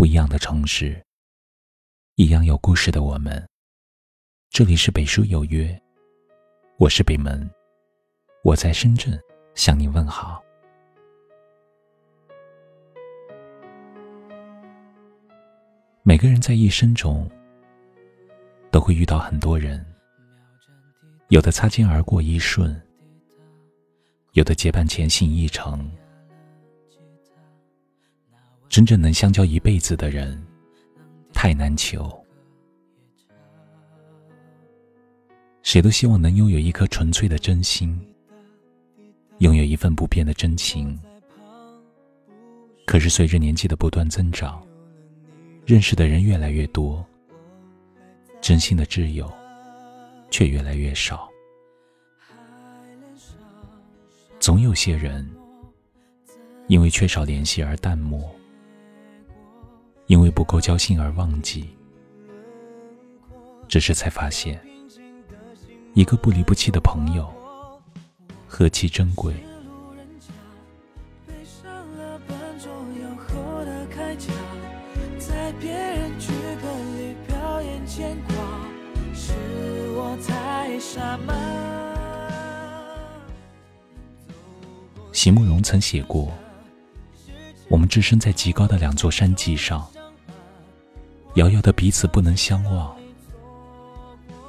不一样的城市，一样有故事的我们。这里是北书有约，我是北门，我在深圳向你问好。每个人在一生中都会遇到很多人，有的擦肩而过一瞬，有的结伴前行一程。真正能相交一辈子的人，太难求。谁都希望能拥有一颗纯粹的真心，拥有一份不变的真情。可是随着年纪的不断增长，认识的人越来越多，真心的挚友却越来越少。总有些人因为缺少联系而淡漠。因为不够交心而忘记，这时才发现，一个不离不弃的朋友何其珍贵。席慕容曾写过：“我们置身在极高的两座山脊上。”遥遥的彼此不能相望，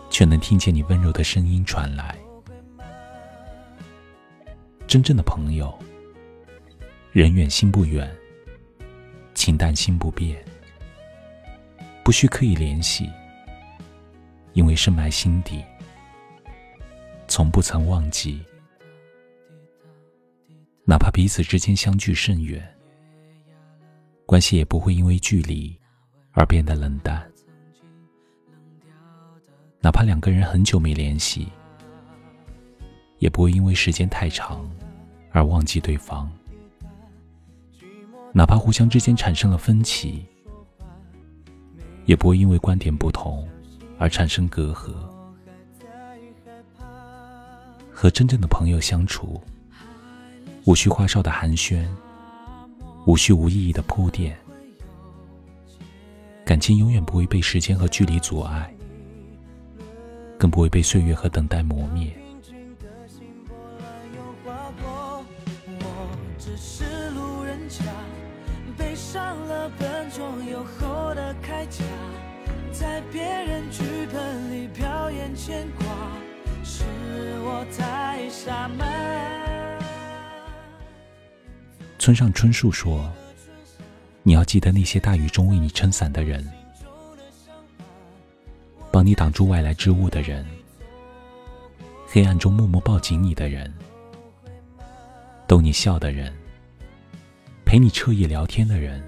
却能听见你温柔的声音传来。真正的朋友，人远心不远，情淡心不变，不需刻意联系，因为深埋心底，从不曾忘记。哪怕彼此之间相距甚远，关系也不会因为距离。而变得冷淡，哪怕两个人很久没联系，也不会因为时间太长而忘记对方；哪怕互相之间产生了分歧，也不会因为观点不同而产生隔阂。和真正的朋友相处，无需花哨的寒暄，无需无意义的铺垫。感情永远不会被时间和距离阻碍，更不会被岁月和等待磨灭。上了笨重又厚的铠甲，在别人剧本里表演牵挂，是我太傻吗。村上春树说：“你要记得那些大雨中为你撑伞的人，帮你挡住外来之物的人，黑暗中默默抱紧你的人，逗你笑的人，陪你彻夜聊天的人，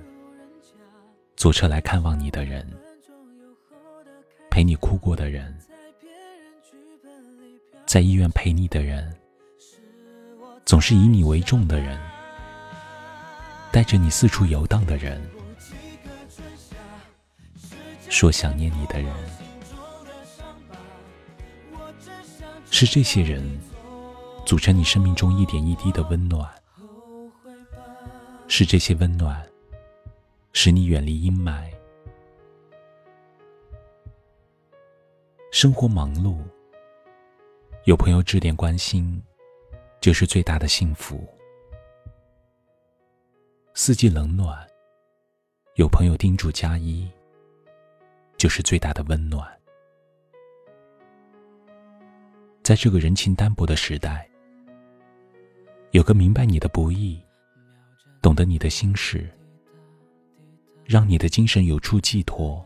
坐车来看望你的人，陪你哭过的人，在医院陪你的人，总是以你为重的人。带着你四处游荡的人，说想念你的人，是这些人组成你生命中一点一滴的温暖，是这些温暖使你远离阴霾。生活忙碌，有朋友致电关心，就是最大的幸福。四季冷暖，有朋友叮嘱加衣，就是最大的温暖。在这个人情单薄的时代，有个明白你的不易，懂得你的心事，让你的精神有处寄托，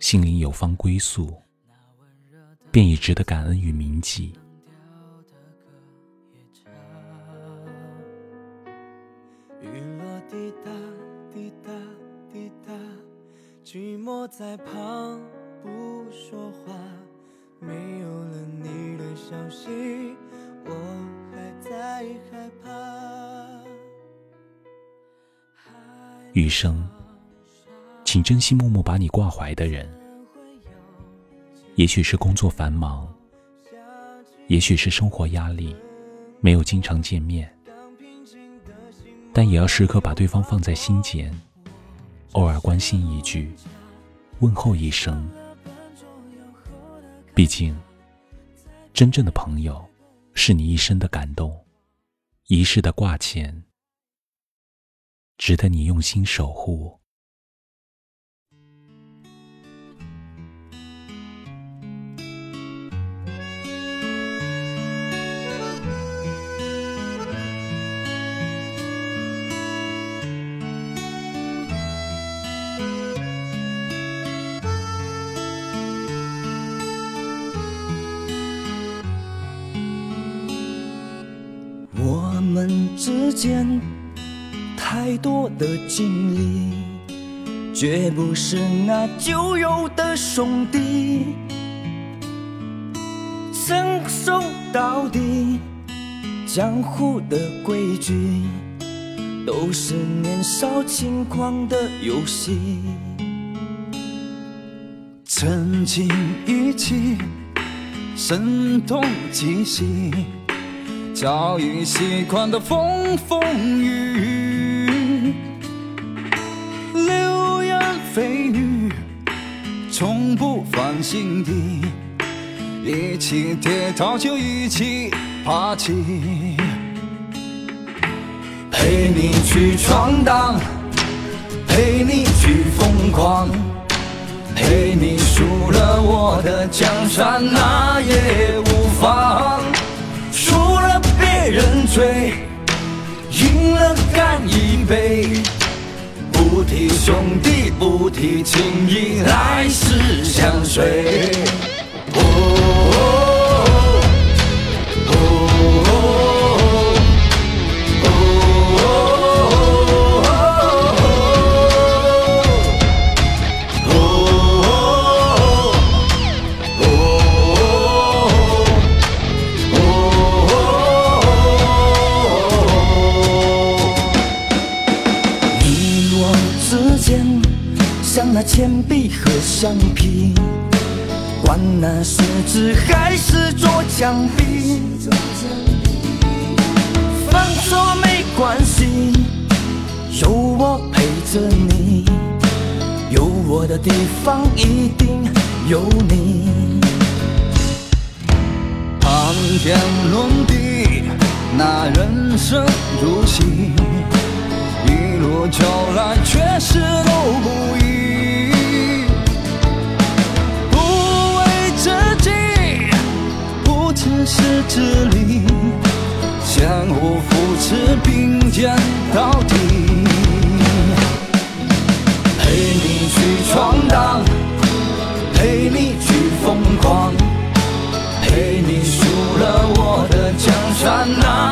心灵有方归宿，便已值得感恩与铭记。害怕。余生，请珍惜默默把你挂怀的人。也许是工作繁忙，也许是生活压力，没有经常见面，但也要时刻把对方放在心间。偶尔关心一句，问候一声。毕竟，真正的朋友，是你一生的感动，遗失的挂牵，值得你用心守护。之间太多的经历，绝不是那旧有的兄弟，伸手到底，江湖的规矩，都是年少轻狂的游戏。曾经一起，声东击西。早已习惯的风风雨雨，流言蜚语，从不放心底。一起跌倒就一起爬起，陪你去闯荡，陪你去疯狂，陪你输了我的江山，那也无妨。醉，赢了干一杯，不提兄弟，不提情义，来世相随。时间像那铅笔和橡皮，管那是纸还是做墙壁，犯错没关系，有我陪着你，有我的地方一定有你。谈天论地，那人生如戏，一路走来却是都不易。是自利，相互扶持并肩到底，陪你去闯荡，陪你去疯狂，陪你输了我的江山那